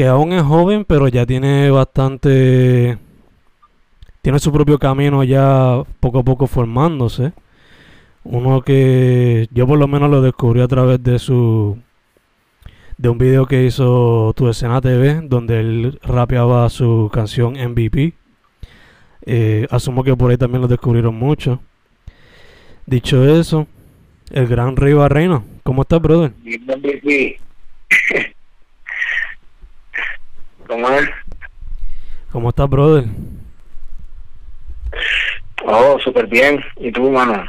que aún es joven, pero ya tiene bastante. Tiene su propio camino ya poco a poco formándose. Uno que yo por lo menos lo descubrí a través de su. de un video que hizo Tu Escena TV, donde él rapeaba su canción MVP. Eh, asumo que por ahí también lo descubrieron mucho. Dicho eso, el gran Rey Barreino. ¿Cómo estás, brother? MVP. ¿Cómo es? ¿Cómo estás, brother? Oh, súper bien. ¿Y tú, mano?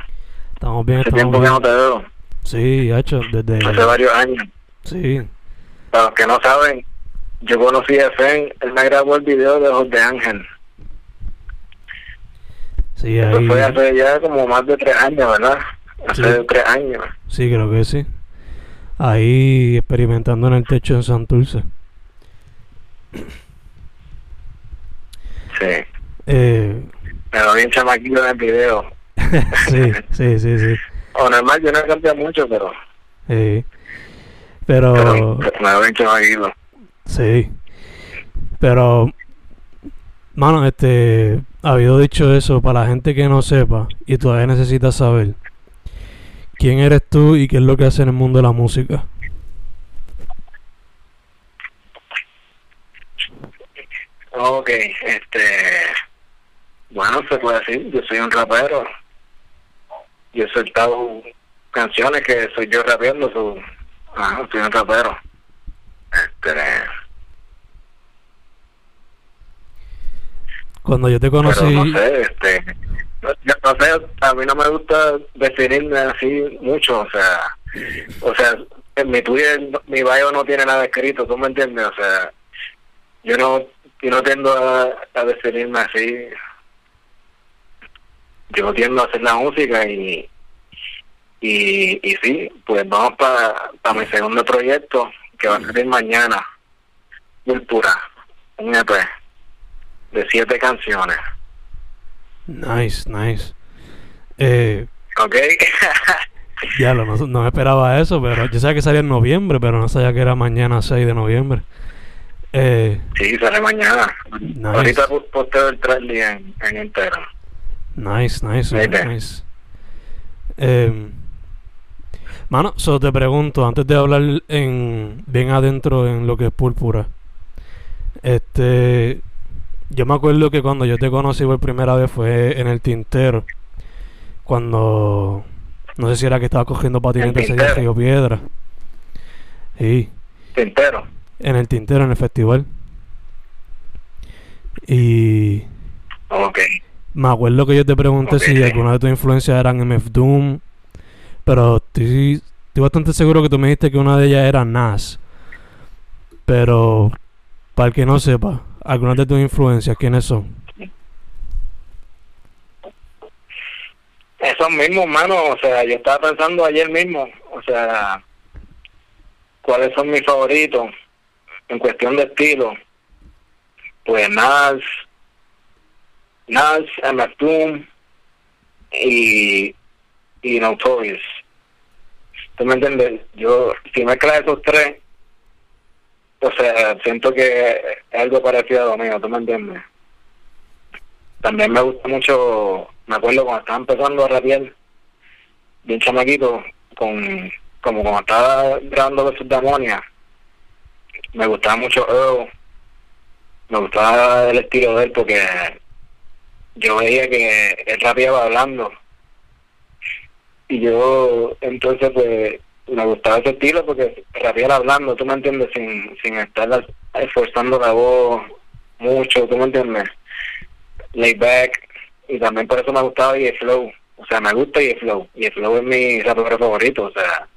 Estamos bien, Hace estamos tiempo que no te veo. Sí, hecho, desde... Hace varios años. Sí, Para los que no saben, yo conocí a Fen, él me grabó el video de Ojos de Ángel. sí, Eso ahí... fue hace ya como más de tres años, ¿verdad? Hace Sí. tres años. Sí, creo que sí. Ahí experimentando en el techo en Santurce. Sí. Eh, Me lo vi en el video. sí, sí, sí, sí. O normal, yo no he cambiado mucho, pero, Sí. pero Pero, me lo vi en chamaquito. sí. Pero, mano, este, habido dicho eso, para la gente que no sepa y todavía necesita saber, ¿quién eres tú y qué es lo que haces en el mundo de la música? Ok, este. Bueno, se puede decir, yo soy un rapero. Yo he soltado canciones que soy yo rapeando, so, ajá, soy un rapero. Este. Cuando yo te conocí, Pero no sé, este. No, yo no sé, a mí no me gusta definirme así mucho, o sea. O sea, en mi Twitter, mi bio no tiene nada escrito, ¿tú me entiendes? O sea, yo no, yo no tiendo a, a definirme así. Yo tiendo a hacer la música y, y, y sí, pues vamos para mi segundo proyecto que va a salir mañana. Púrpura, un EP de siete canciones. nice, nice. Eh, ¿Ok? ya no, no me esperaba eso, pero yo sabía que salía en noviembre, pero no sabía que era mañana 6 de noviembre. Eh, sí, sale mañana. Nice. Ahorita posteo el trailer en, en entero. Nice, nice, ve. nice. Em, mano, so te pregunto, antes de hablar en bien adentro en lo que es púrpura, este, yo me acuerdo que cuando yo te conocí por primera vez fue en el tintero, cuando, no sé si era que estaba cogiendo patinetes ese día en Tintero? Río Piedra, sí, Entero. En el tintero, en el festival, y Ok. Me acuerdo que yo te pregunté si alguna de tus influencias eran MF Doom, pero estoy, estoy bastante seguro que tú me dijiste que una de ellas era Nas. Pero, para el que no sepa, algunas de tus influencias, ¿quiénes son? Esos mismos, mano, o sea, yo estaba pensando ayer mismo, o sea, cuáles son mis favoritos en cuestión de estilo. pues Nas, Nas, Doom y, y Notorious. ¿Tú me entiendes? Yo, si mezclas esos tres, o sea, siento que es algo parecido a lo mío, ¿tú me entiendes? También me gusta mucho, me acuerdo cuando estaba empezando a rapear, bien chamaquito, con, como cuando estaba grabando versus Demonia, me gustaba mucho Earl, me gustaba el estilo de él porque yo veía que él rapeaba hablando. Y yo entonces pues me gustaba ese estilo porque rapear hablando, tú me entiendes, sin, sin estar esforzando la voz mucho, tú me entiendes, laid back, y también por eso me gustaba y el flow, o sea, me gusta y el flow, y el flow es mi rapero favorito, o sea,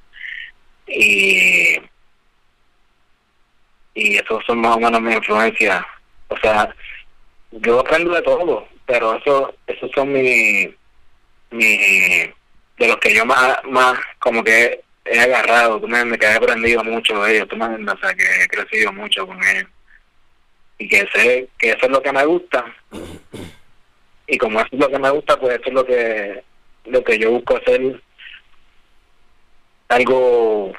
y y esos son más o menos mis influencias, o sea, yo aprendo de todo, pero eso, esos son mi, mi, de los que yo más, más como que he agarrado, tú me, me he aprendido mucho de ellos, tú me o sea, que he crecido mucho con ellos. Y que sé que eso es lo que me gusta. Y como eso es lo que me gusta, pues eso es lo que, lo que yo busco hacer. Algo,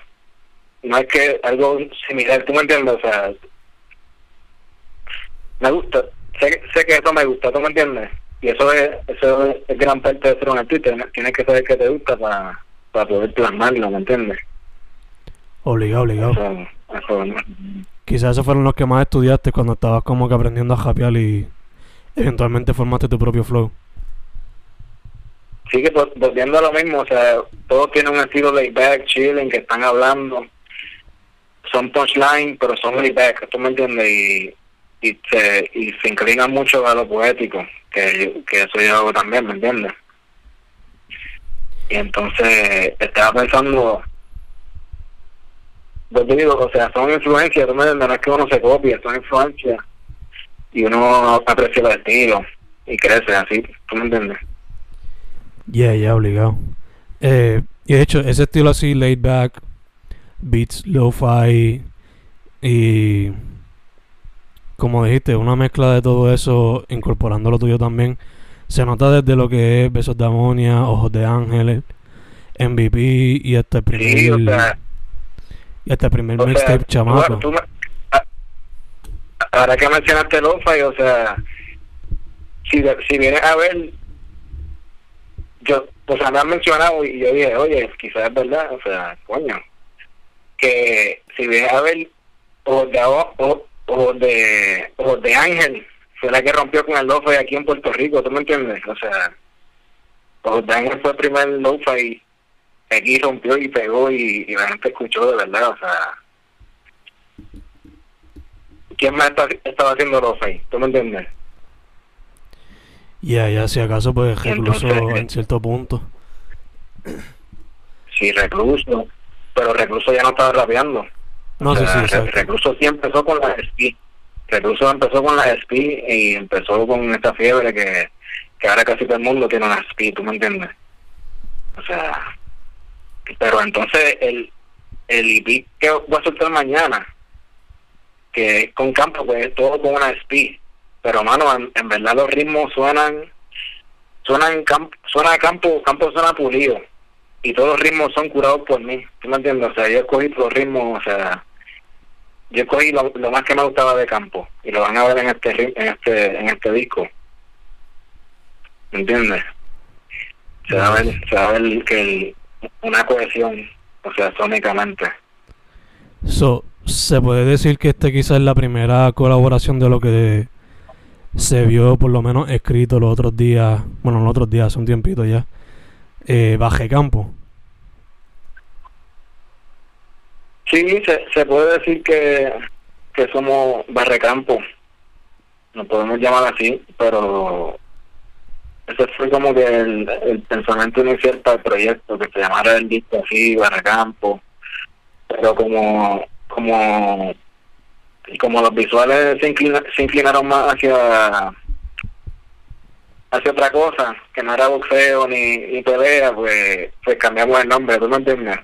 no es que algo similar, tú me entiendes, o sea, me gusta, sé, sé que eso me gusta, tú me entiendes. Y eso es, eso es, gran parte de ser un artista, tienes que saber que te gusta para para poder plasmarlo, ¿me entiendes? Obligado, obligado. Eso, eso, Quizás esos fueron los que más estudiaste cuando estabas como que aprendiendo a japear y eventualmente formaste tu propio flow. Sí, que volviendo a lo mismo, o sea, todos tienen un estilo laid back, chilling, que están hablando. Son punchline, pero son laid back, ¿tú me entiendes? Y, y, se, y se inclinan mucho a lo poético, que, que eso yo hago también, ¿me entiendes? Y entonces estaba pensando, yo te digo, o sea, son influencias, no es que uno se copie, son influencias y uno aprecia el estilo y crece así, ¿tú me entiendes? Yeah, ya, yeah, obligado. Eh, y de hecho, ese estilo así, laid back, beats, lo-fi y como dijiste, una mezcla de todo eso, incorporando lo tuyo también se nota desde lo que es Besos de Amonia, Ojos de Ángeles, MVP y primer. Sí, o sea, y este primer mixtape chamaco. Tú, ahora que mencionaste Lo-Fi, o sea, si, si vienes a ver, yo, o sea, me han mencionado y yo dije, oye, quizás es verdad, o sea, coño, que si vienes a ver Ojos de, ojos de, ojos de Ángel, fue la que rompió con el lo-fi aquí en Puerto Rico, ¿tú me entiendes? O sea, pues Daniel fue el primer lo-fi y aquí rompió y pegó y, y, la gente escuchó de verdad, o sea... ¿Quién más está, estaba haciendo lo-fi? ¿Tú me entiendes? Ya, ya, si acaso pues recluso en cierto punto. Sí, recluso, pero recluso ya no estaba rapeando. No, sí, sí, Recluso siempre empezó con la speed Recluso empezó con la SP y empezó con esta fiebre que, que ahora casi todo el mundo tiene una SP, ¿tú me entiendes? O sea, pero entonces el, el IP que voy a soltar mañana, que es con campo, pues es todo con una SP. Pero, mano, en, verdad los ritmos suenan, suenan campo, suena a campo, campo suena pulido. Y todos los ritmos son curados por mí, ¿tú me entiendes? O sea, yo escogí los ritmos, o sea, yo cogí lo, más que me gustaba de campo y lo van a ver en este en este en este disco ¿me entiendes? se va a ver se va a ver que una cohesión o sea sónicamente so, se puede decir que este quizás es la primera colaboración de lo que se vio por lo menos escrito los otros días bueno los otros días hace un tiempito ya eh, Baje Campo. Sí, se, se puede decir que, que somos barrecampo, nos podemos llamar así, pero ese fue como que el, pensamiento inicial para el proyecto, que se llamara el disco así, barrecampo, pero como como como los visuales se, se inclinaron más hacia hacia otra cosa, que no era boxeo ni, ni pelea, pues, pues cambiamos el nombre, ¿tú me entiendes?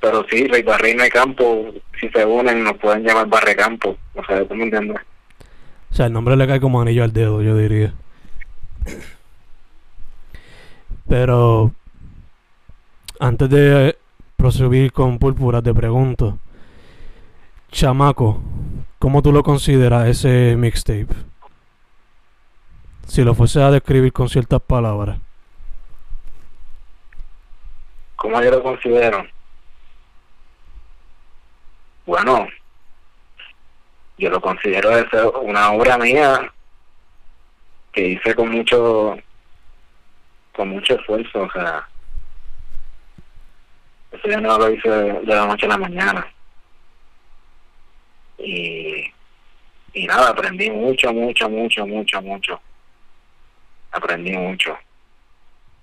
Pero sí, Rey Barreina y Campo, si se unen, nos pueden llamar Barrecampo. O sea, ¿tú me entiendes? O sea, el nombre le cae como anillo al dedo, yo diría. Pero antes de proseguir con Púrpura, te pregunto, Chamaco, ¿cómo tú lo consideras ese mixtape? Si lo fuese a describir con ciertas palabras. ¿Cómo yo lo considero? Bueno, yo lo considero una obra mía que hice con mucho con mucho esfuerzo, o sea, eso ya no lo hice de la noche a la mañana. Y, y nada, aprendí mucho, mucho, mucho, mucho, mucho. Aprendí mucho.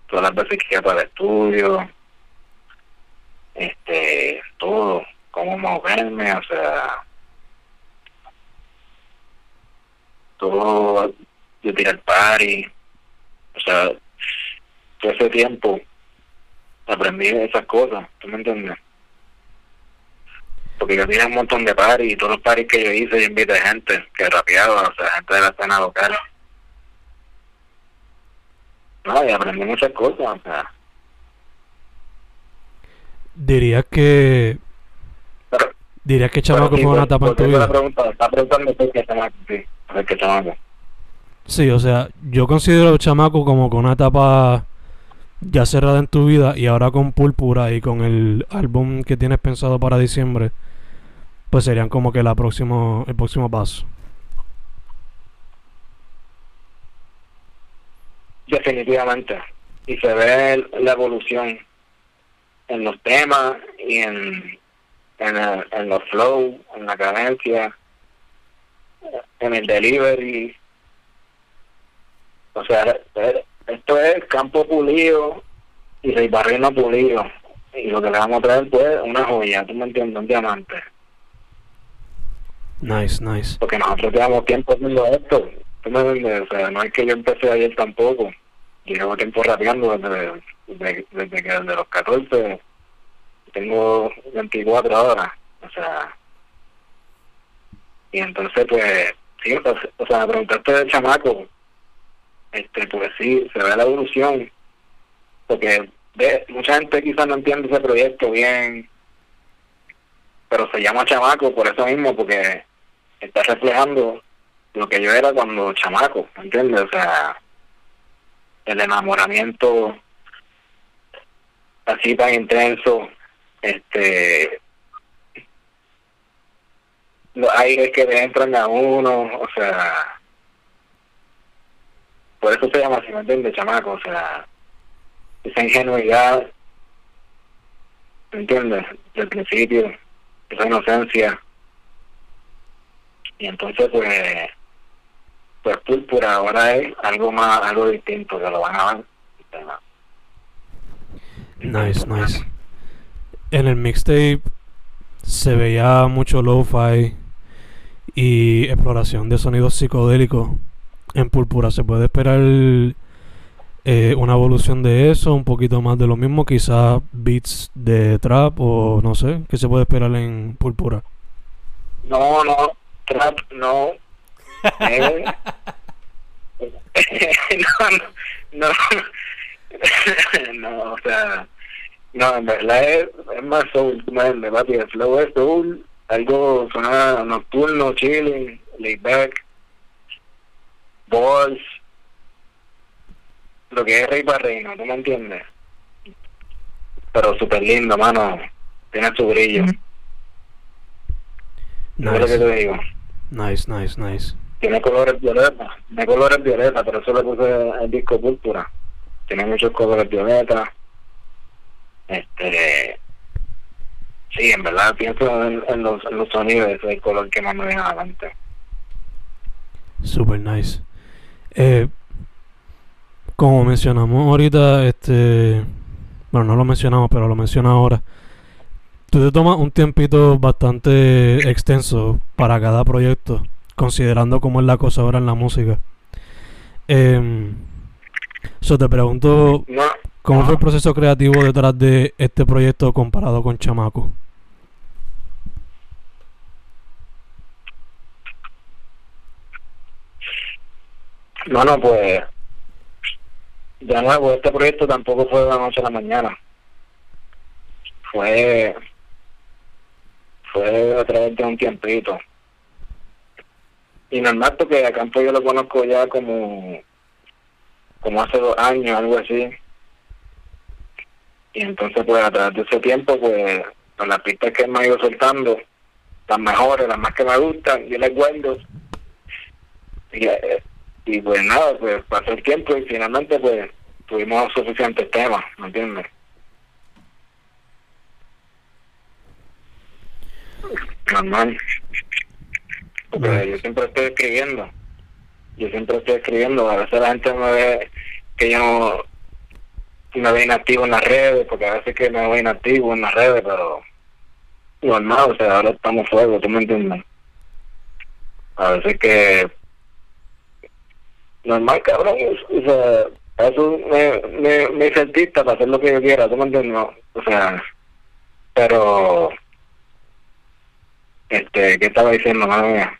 Todas las veces que iba para el estudio, este, todo, cómo moverme, o sea, todo de tirar party, o sea, todo ese tiempo aprendí esas cosas, ¿tú me entiendes? Porque yo tenía un montón de paris y todos los paris que yo hice yo invité gente que rapeaba, o sea, gente de la escena local. No, y aprendí muchas cosas, o sea. Dirías que. Pero, Dirías que Chamaco sí, fue una etapa en tu vida. pregunta, está preguntando por qué chamaco, sí, por qué chamaco. Sí, o sea, yo considero Chamaco como que una etapa ya cerrada en tu vida y ahora con Púrpura y con el álbum que tienes pensado para diciembre, pues serían como que la próximo, el próximo paso. Definitivamente. Y se ve el- la evolución en los temas y en, en, el- en los flow, en la cadencia, en el delivery. O sea, esto es campo pulido y Rey Barrino pulido. Y lo que le vamos a traer pues una joya, ¿tú me entiendes? Un diamante. Nice, nice. Porque nosotros llevamos tiempo haciendo esto. O sea, no es que yo empecé ayer tampoco. Llevo tiempo rapeando desde, desde, que desde los 14. Tengo 24 ahora. O sea. Y entonces, pues, sí, o sea, me preguntaste del chamaco. Este, pues sí, se ve la evolución. Porque ve, mucha gente quizás no entiende ese proyecto bien. Pero se llama chamaco por eso mismo, porque está reflejando lo que yo era cuando chamaco, ¿me ¿entiendes? O sea, el enamoramiento así tan intenso, este, los aires que le entran a uno, o sea, por eso se llama así, ¿me entiendes? Chamaco, o sea, esa ingenuidad, ¿me entiendes? Del principio, esa inocencia. Y entonces, pues, pues Púrpura ahora es algo más, algo distinto, que lo van a ver. Nice, nice. En el mixtape se veía mucho lo-fi y exploración de sonidos psicodélicos. En Púrpura se puede esperar eh, una evolución de eso, un poquito más de lo mismo, quizás beats de trap o no sé, ¿qué se puede esperar en Púrpura? No, no, trap, no. Eh, no, no, no, no, o sea, no, en verdad es, es más soul, papi, el flow es soul, algo suena nocturno, chilling, laid back, balls, lo que es Rey Barreino, ¿tú me entiendes? Pero súper lindo, mano, tiene su brillo, ¿no es lo que te Nice, digo? nice, nice, nice. Tiene colores violetas, tiene colores violetas, por eso le puse el disco púrpura. Tiene muchos colores violetas. Este, sí, en verdad pienso en, los, sonidos, el color que más me viene a la mente. Super nice. Eh, como mencionamos ahorita, este. Bueno, no lo mencionamos, pero lo menciono ahora. Tú te tomas un tiempito bastante extenso para cada proyecto, considerando cómo es la cosa ahora en la música. Eh, so te pregunto, No, ¿cómo fue el proceso creativo detrás de este proyecto comparado con Chamaco? Bueno, pues, de nuevo, este proyecto tampoco fue de la noche a la mañana. Fue, fue a través de un tiempito. Y normal porque a Campo yo lo conozco ya como, como hace dos años, algo así. Y entonces, pues, a través de ese tiempo, pues, con las pistas que me ha ido soltando, las mejores, las más que me gustan, yo las guardo. Y, eh, y pues nada, pues pasó el tiempo y finalmente pues tuvimos suficientes temas, ¿me entiendes? Normal. Yo siempre estoy escribiendo. Yo siempre estoy escribiendo. A veces la gente me ve que yo me veo inactivo en las redes, porque a veces que me veo inactivo en las redes, pero normal, o sea, ahora estamos fuego, ¿tú me entiendes? A veces que normal, cabrón, o sea, eso me, me, me hice para hacer lo que yo quiera, ¿tú me entiendes? O sea, pero, este, ¿qué estaba diciendo, madre mía?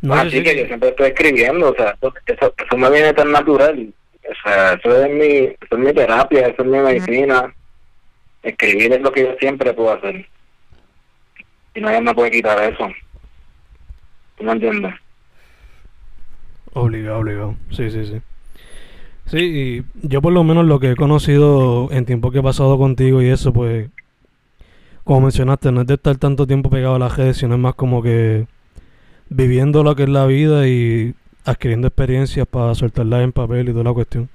No, Así sí, que yo siempre estoy escribiendo, o sea, eso, eso, eso me viene tan natural, o sea, eso es mi, eso es mi terapia, eso es mi medicina, escribir es lo que yo siempre puedo hacer, y nadie me puede quitar eso, ¿tú me entiendes? Obligado, obligado. Sí, sí, sí. Sí, y yo por lo menos lo que he conocido en tiempo que he pasado contigo y eso, pues, como mencionaste, no es de estar tanto tiempo pegado a la redes, sino es más como que viviendo lo que es la vida y adquiriendo experiencias para soltarla en papel y toda la cuestión.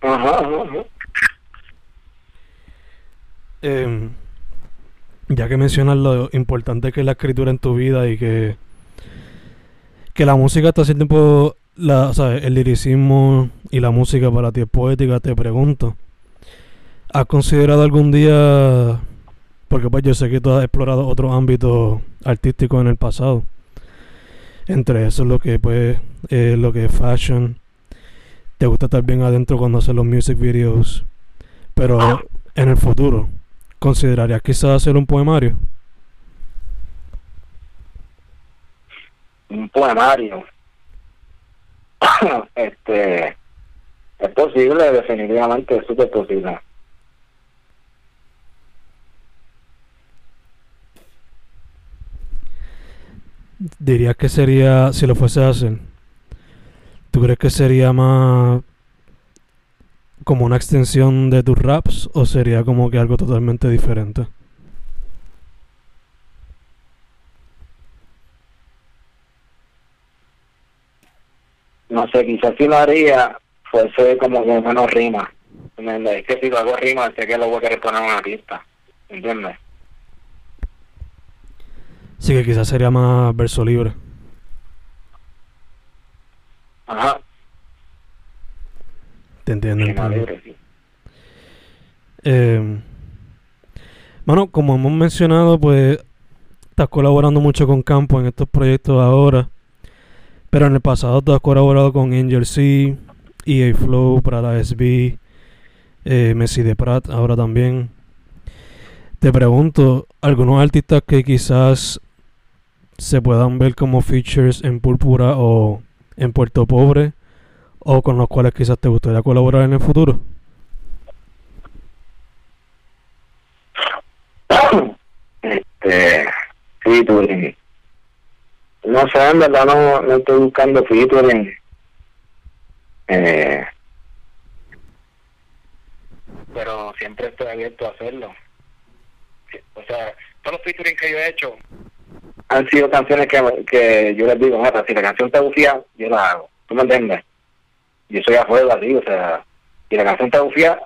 Ajá, ajá, ajá. Eh, ya que mencionas lo importante que es la escritura en tu vida y que, que la música hasta cierto tiempo, la, o sea, el liricismo y la música para ti es poética, te pregunto, ¿has considerado algún día, porque pues yo sé que tú has explorado otros ámbitos artísticos en el pasado, entre eso lo que pues eh, lo que es fashion, te gusta estar bien adentro cuando haces los music videos, pero en el futuro, ¿considerarías quizás hacer un poemario? un poemario. este es posible, definitivamente es súper posible. Dirías que sería, si lo fuese a hacer, ¿tú crees que sería más como una extensión de tus raps o sería como que algo totalmente diferente? No sé, quizás si lo haría, fuese como que menos rima. ¿Entiendes? Es que si lo hago rima, sé que lo voy a querer poner en una pista. ¿Entiendes? Sí que quizás sería más verso libre. Ajá, Te entiendo, rima entiendo. libre, sí. Eh, bueno, como hemos mencionado, pues estás colaborando mucho con Campo en estos proyectos ahora. Pero en el pasado tú has colaborado con Angel C, EA Flow, Prada SB, eh, Messi de Prat, ahora también. Te pregunto, ¿algunos artistas que quizás se puedan ver como features en Púrpura o en Puerto Pobre? ¿O con los cuales quizás te gustaría colaborar en el futuro? este featuring no sé en verdad no, no estoy buscando featuring eh, pero siempre estoy abierto a hacerlo o sea todos los featuring que yo he hecho han sido canciones que, que yo les digo mira si la canción te gufía yo la hago ¿tú me entiendes? yo soy a fuego así o sea si la canción te gufía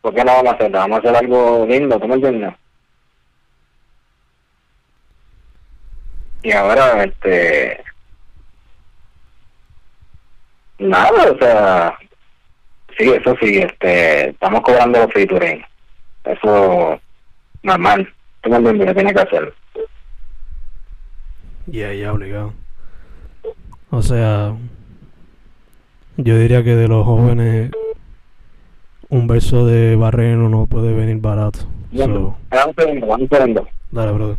¿por qué no vamos a hacerla? vamos a hacer algo lindo ¿tú me entiendes? y ahora este nada o sea sí eso sí este estamos cobrando los featuring eso normal tú me entiendes tiene que hacer ya, ya, obligado. O sea, yo diría que de los jóvenes, un verso de Barreno no puede venir barato. So. un segundo, un segundo. Dale, brother.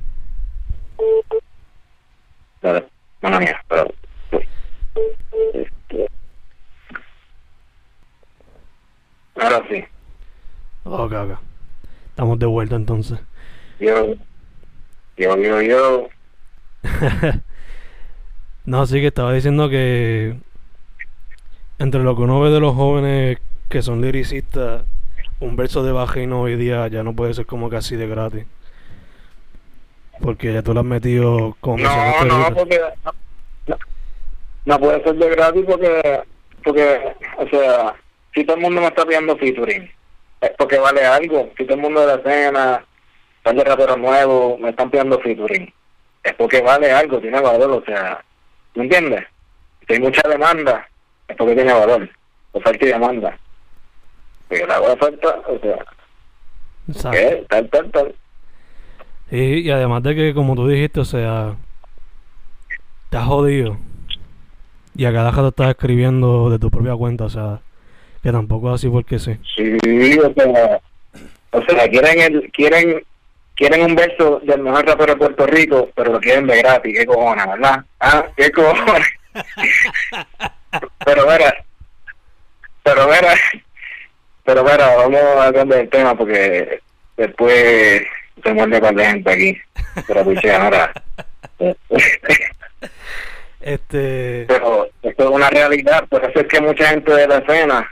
Dale, mano mía, pero. Este. Ahora sí. Ok, ok. Estamos de vuelta entonces. Yo, yo, yo. no, sí que estaba diciendo que entre lo que uno ve de los jóvenes que son liricistas, un verso de bajino hoy día ya no puede ser como casi de gratis. Porque ya tú lo has metido como No, no, porque no, no, puede ser de gratis porque, porque, o sea, si todo el mundo me está pidiendo featuring, es porque vale algo. Si todo el mundo de la escena, están de raperos nuevos, me están pidiendo featuring, es porque vale algo, tiene valor, o sea, ¿me entiendes? Si hay mucha demanda, es porque tiene valor, oferta y demanda. Pero la oferta, o sea, ¿qué? Tal, tal, tal. Y, y además de que, como tú dijiste, o sea, te has jodido. Y a cada rato estás escribiendo de tu propia cuenta, o sea, que tampoco es así porque sí. Sí, o sea, o sea quieren, el, quieren, quieren un verso del mejor rapero de Puerto Rico, pero lo quieren de gratis, qué cojones, ¿verdad? Ah, qué cojones. pero verá, pero verá, pero verá, vamos a cambiar el tema porque después se muerde con la gente aquí. Pero pues ahora. este. Pero esto es una realidad, por eso es que mucha gente de la escena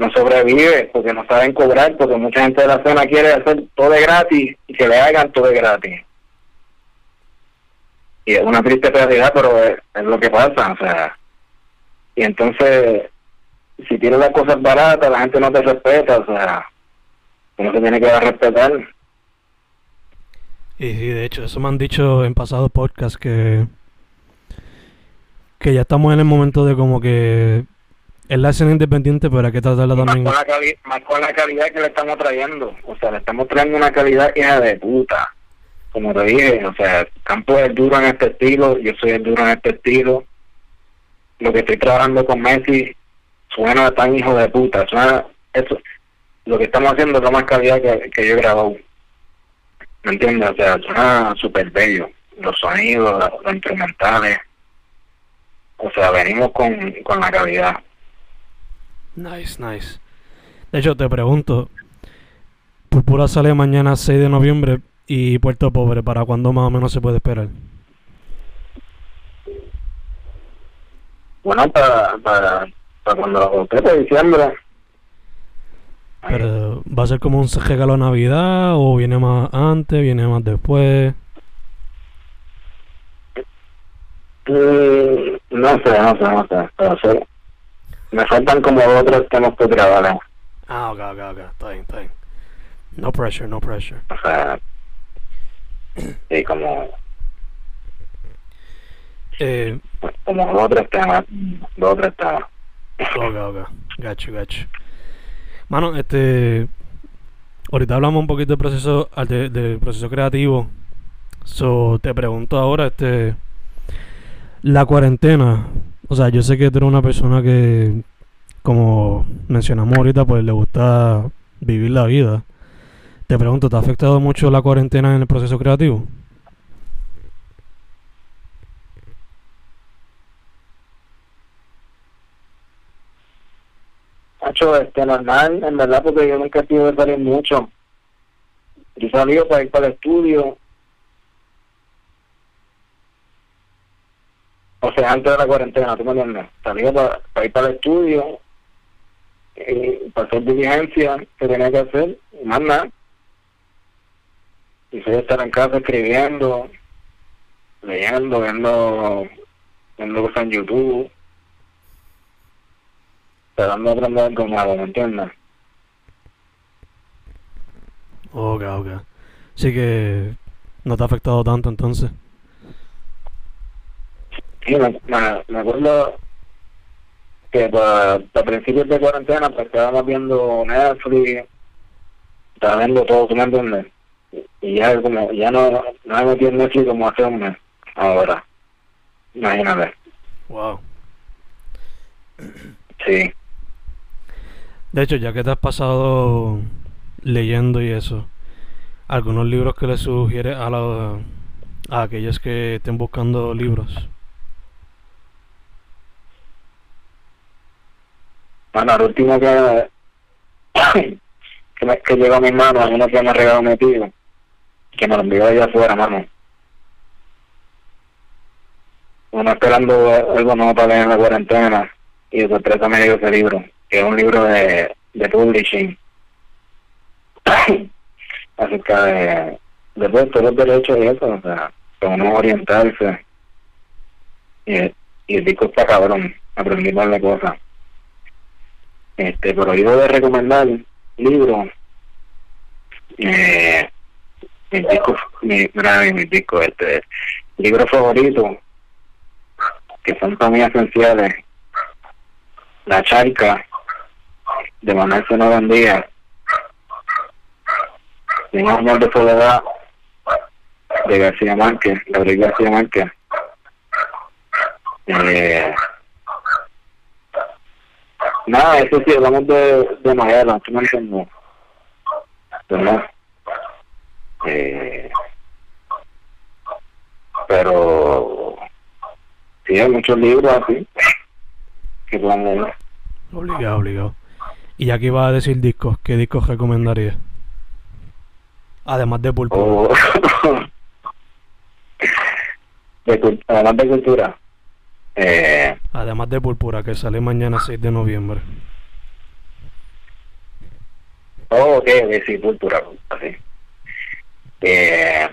no sobrevive, porque no saben cobrar, porque mucha gente de la escena quiere hacer todo de gratis y que le hagan todo de gratis. Y es una triste realidad, pero es, lo que pasa, o sea. Y entonces, si tienes las cosas baratas, la gente no te respeta, o sea, uno se tiene que dar respetar. Y, de hecho, eso me han dicho en pasado podcast que que ya estamos en el momento de como que es la escena independiente, pero hay que tratarla también. Más con, la más con la calidad que le estamos trayendo. O sea, le estamos trayendo una calidad hija de puta. Como te dije, o sea, Campo es duro en este estilo, yo soy el duro en este estilo. Lo que estoy trabajando con Messi suena tan hijo de puta. Suena, eso, lo que estamos haciendo es lo más calidad que, que yo he grabado. ¿Me entiendes? O sea, suena súper bello. Los sonidos, los, instrumentales. O sea, venimos con, con la calidad. Nice, nice. De hecho, te pregunto, Púrpura sale mañana 6 de noviembre y Puerto Pobre, ¿para cuándo más o menos se puede esperar? Bueno, para, para, para cuando lo de diciembre. Pero, ¿va a ser como un regalo a Navidad o viene más antes, viene más después? Mm, no sé, no sé, no sé. Pero sé. Me faltan como otros temas por grabar. Ah, ok, ok, ok. Está bien, está bien. No pressure, no pressure. O sea, sí, como... Eh, como dos otros temas, dos otros temas. Ok, ok. Gacho, gacho. Mano, este. Ahorita hablamos un poquito del proceso, del proceso creativo. So, te pregunto ahora, este. La cuarentena. O sea, yo sé que tú eres una persona que, como mencionamos ahorita, pues le gusta vivir la vida. Te pregunto, ¿te ha afectado mucho la cuarentena en el proceso creativo? Hacho, este, normal, en verdad, porque yo nunca he de salir mucho. Yo salí para ir para el estudio. O sea, antes de la cuarentena, ¿tú me entiendes? Salí para, ir para el estudio, y para hacer diligencia que tenía que hacer, y más nada. Y soy estar en casa escribiendo, leyendo, viendo, viendo cosas en YouTube tratando de aprender algo nuevo, ¿me entiendes? Ok, ok. Sí que no te ha afectado tanto entonces. Sí, me, me, acuerdo que para, principios de cuarentena pues estábamos viendo Netflix, estaba viendo todo, ¿tú me entiendes? Y ya como, ya no, no me metí en Netflix como hace un mes, ahora. Imagínate. Wow. Sí. De hecho, ya que te has pasado leyendo y eso, algunos libros que le sugieres a, a aquellos que estén buscando libros. Bueno, el último que, que, me, que llegó a mis manos, uno que me regaló mi tío, que me lo envió allá afuera, mano. Uno esperando algo nuevo para leer en la cuarentena y de sorpresa me dio ese libro, que es un libro de, de publishing acerca de, de pues, todos los derechos y eso, o sea, para uno orientarse. Y, y el disco está cabrón, aprendí la cosa. Este, pero yo voy a recomendar libros, eh, mi disco, mi, mi, mi disco, este, libro favorito, que son para mí esenciales, La Charca, de Manuel Sonora Díaz, Un amor de soledad, de García Márquez, Gabriel García Márquez. Eh, nada, eso sí, hablamos de, de Mayela, ¿tú me entiendes? ¿Verdad? Eh, pero sí, hay muchos libros así que puedan leer. Obligado, obligado. Y ya que iba a decir discos, ¿qué discos recomendaría? Además de Pulpura. O- de, cul- además de cultura. Eh, Además de Púrpura, que sale mañana 6 de noviembre. oh, ok, ok, sí, cultura, así. Eh,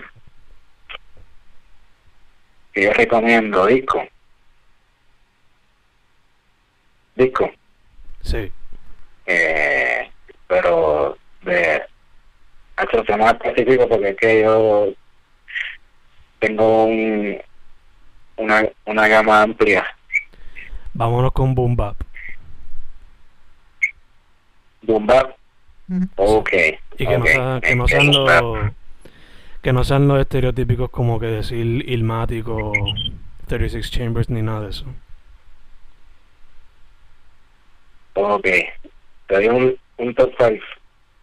que yo recomiendo disco. Disco. Sí. eh, pero de hecho más específico porque es que yo tengo un, una, una gama amplia. Vámonos con Boom Bap. boom bap. Ok Y que no, sea- que no sean los que no sean los estereotípicos como que decir Ilmático, 36 Chambers ni nada de eso. ok. Te doy un, un top 5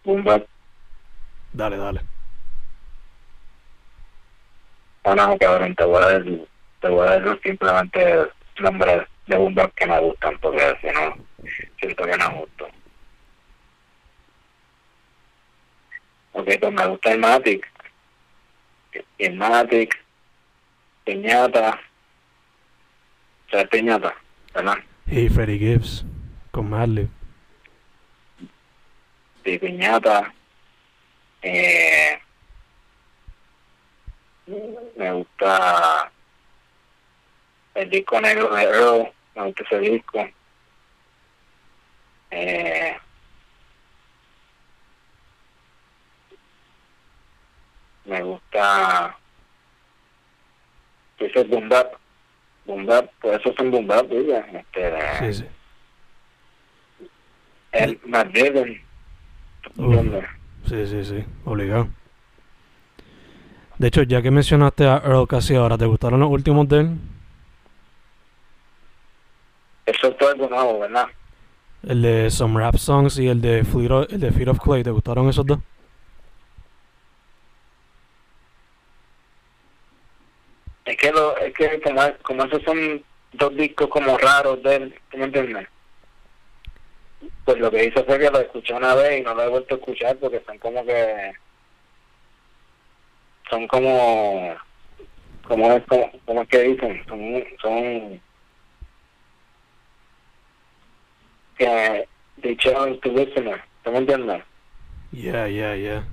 boom bap. Dale, dale. ah no cabrón te voy a dar te voy a dar simplemente nombres de boom bap que me gustan porque si no siento que no es justo Ok, pues me gusta el Matic. El Matic, Piñata. ¿Sabes Piñata? ¿Verdad? Y Freddie Gibbs con Madlib. Sí, Piñata. Eh, me gusta el disco negro de Earl. Gusta ese disco. Eh, me gusta ese boom bap boom bap pues esos son boom bap diga este Sí, sí. el. ¿entiendes? Sí, sí, sí. Obligado. De hecho, ya que mencionaste a Earl casi ahora, ¿te gustaron los últimos de él? Eso es todo algo nuevo verdad El de Some Rap Songs y el de Fleet of, el de Feet of Clay, ¿te gustaron esos dos? es que lo, es que como, como esos son dos discos como raros de él ¿tú me entiendes? pues lo que hice fue que lo escuché una vez y no lo he vuelto a escuchar porque son como que son como como es como, como es que dicen son son que challenge to listener ¿tú me entiendes? Yeah, yeah, yeah.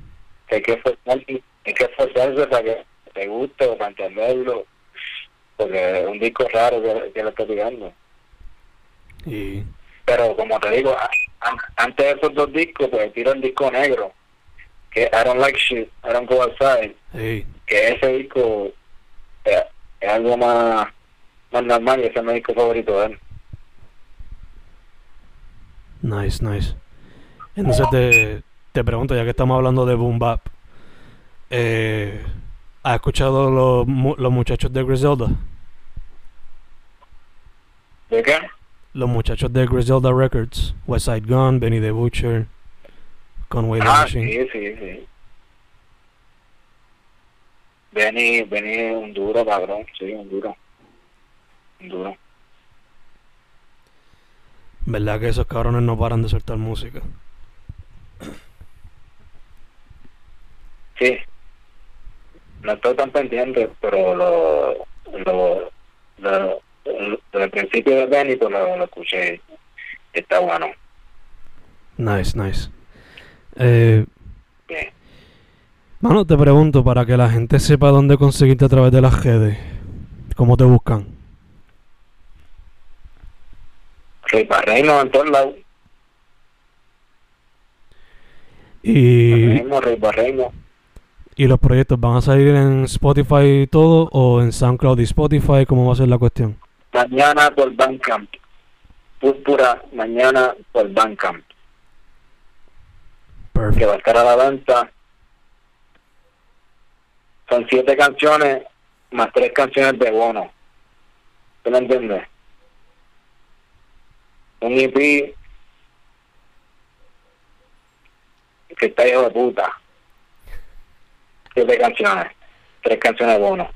hay que esforzarse, hay que esforzarse para que te guste o para entenderlo porque es un disco raro que, que le estoy tirando Y pero como te digo a- antes de esos dos discos pues tiro el disco negro que I don't like shit I don't go outside que ese disco es, es algo más más normal y ese es mi disco favorito de él nice, nice. Entonces te, te pregunto, ya que estamos hablando de Boom Bap, eh, ¿has escuchado los, los muchachos de Griselda? ¿de qué? Los muchachos de Griselda Records, West Side Gun, Benny the Butcher, Conway the ah Machine. sí sí sí Benny Benny es un duro cabrón sí un duro un duro ¿Verdad que esos cabrones no paran de soltar música? Sí. No estoy tan pendiente, pero lo, lo, lo, lo- desde el principio de Benny, pues lo, lo escuché. Está bueno. Nice, nice. Eh, Bien. mano, te pregunto, para que la gente sepa dónde conseguirte a través de las redes, ¿cómo te buscan? Barreino en todos lados. Y, y los proyectos van a salir en Spotify y todo o en SoundCloud y Spotify, ¿cómo va a ser la cuestión? Mañana por Bandcamp. Púrpura, mañana por Bandcamp. Que Perfect. va a estar a la venta. Son siete canciones más tres canciones de bono. ¿Tú me entiendes? Un EP que está hijo de puta. Siete canciones. Tres canciones bono.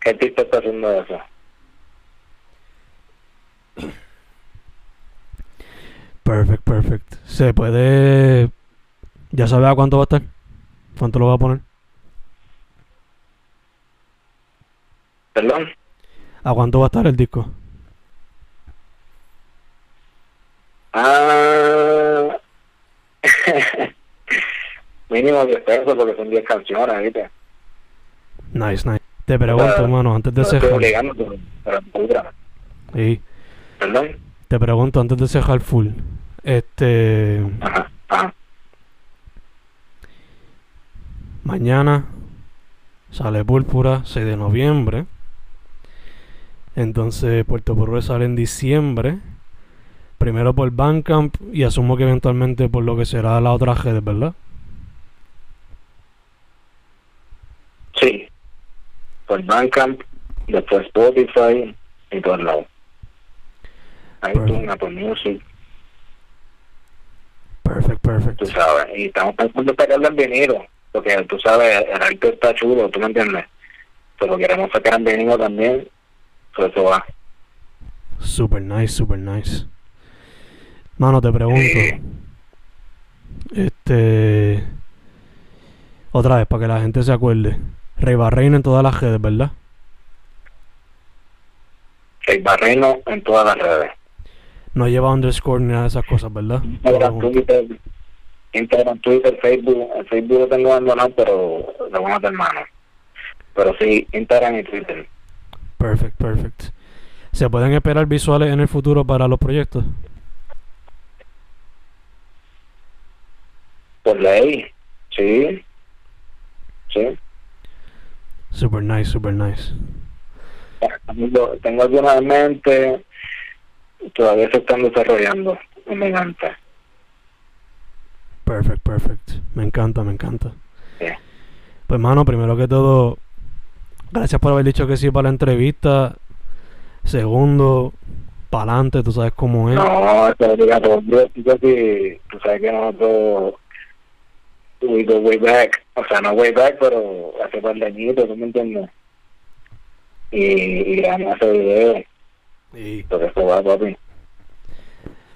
¿Qué artista está haciendo eso? Perfect, perfect. Se puede... ¿Ya sabes a cuánto va a estar? ¿Cuánto lo va a poner? ¿Perdón? ¿A cuánto va a estar el disco? Ah. Mínimo 10 pesos porque son 10 canciones, ¿viste? Nice, nice. Te pregunto, hermano, antes de puta. Sí, ¿Perdón? te pregunto antes de cerrar full. Este. Ajá, ajá. Mañana sale Púrpura, 6 de noviembre. Entonces Puerto Porro sale en diciembre. Primero por Bandcamp y asumo que eventualmente por lo que será la otra red, ¿verdad? Sí. Por Bandcamp, después Spotify y todos lados. iTunes. Apple Music, Perfect, perfect. tú sabes. Y estamos pensando en sacarlo en vinilo, porque tú sabes, el arte está chulo, ¿tú me entiendes? Pero queremos sacar en vinilo también, por eso va. Super nice, super nice. Mano, te pregunto. Eh. Este. Otra vez, para que la gente se acuerde. Rey Barreino en todas las redes, ¿verdad? El Barreno en todas las redes. No lleva underscore ni nada de esas cosas, ¿verdad? Instagram, Twitter, Instagram, Twitter, Facebook. El Facebook lo tengo abandonado, pero lo vamos a hacer mano. Pero sí, Instagram y Twitter. Perfect, perfect. ¿Se pueden esperar visuales en el futuro para los proyectos? Por ley, sí. Sí. Super nice, super nice. Tengo algunas en mente, todavía se están desarrollando en mi mente. Perfect, perfect. Me encanta, me encanta. Sí. Pues, mano, primero que todo, gracias por haber dicho que sí para la entrevista. Segundo, para adelante, tú sabes cómo es. No, a todos. Yo que tú sabes que nosotros we go way back, o sea, no way back, pero hace par de añitos, ¿tú me entiendes? Y, y grabamos ese video, Y esto va, papi.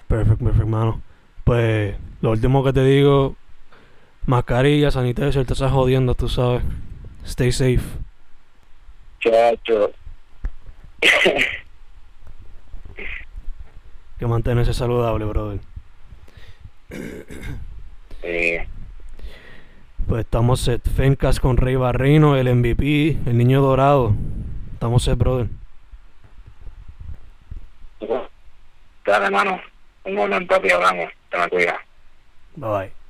perfect, perfect, mano. Pues, lo último que te digo, mascarilla, sanitizer, te estás jodiendo, tú sabes. Stay safe. Chacho. Que mantenerse saludable, brother. Sí. Pues estamos set. Fencas con Rey Barrino, el MVP, el niño dorado. Estamos set, brother. Dale, mano. Un momento, papi, hablamos. Te me cuidas. Bye bye.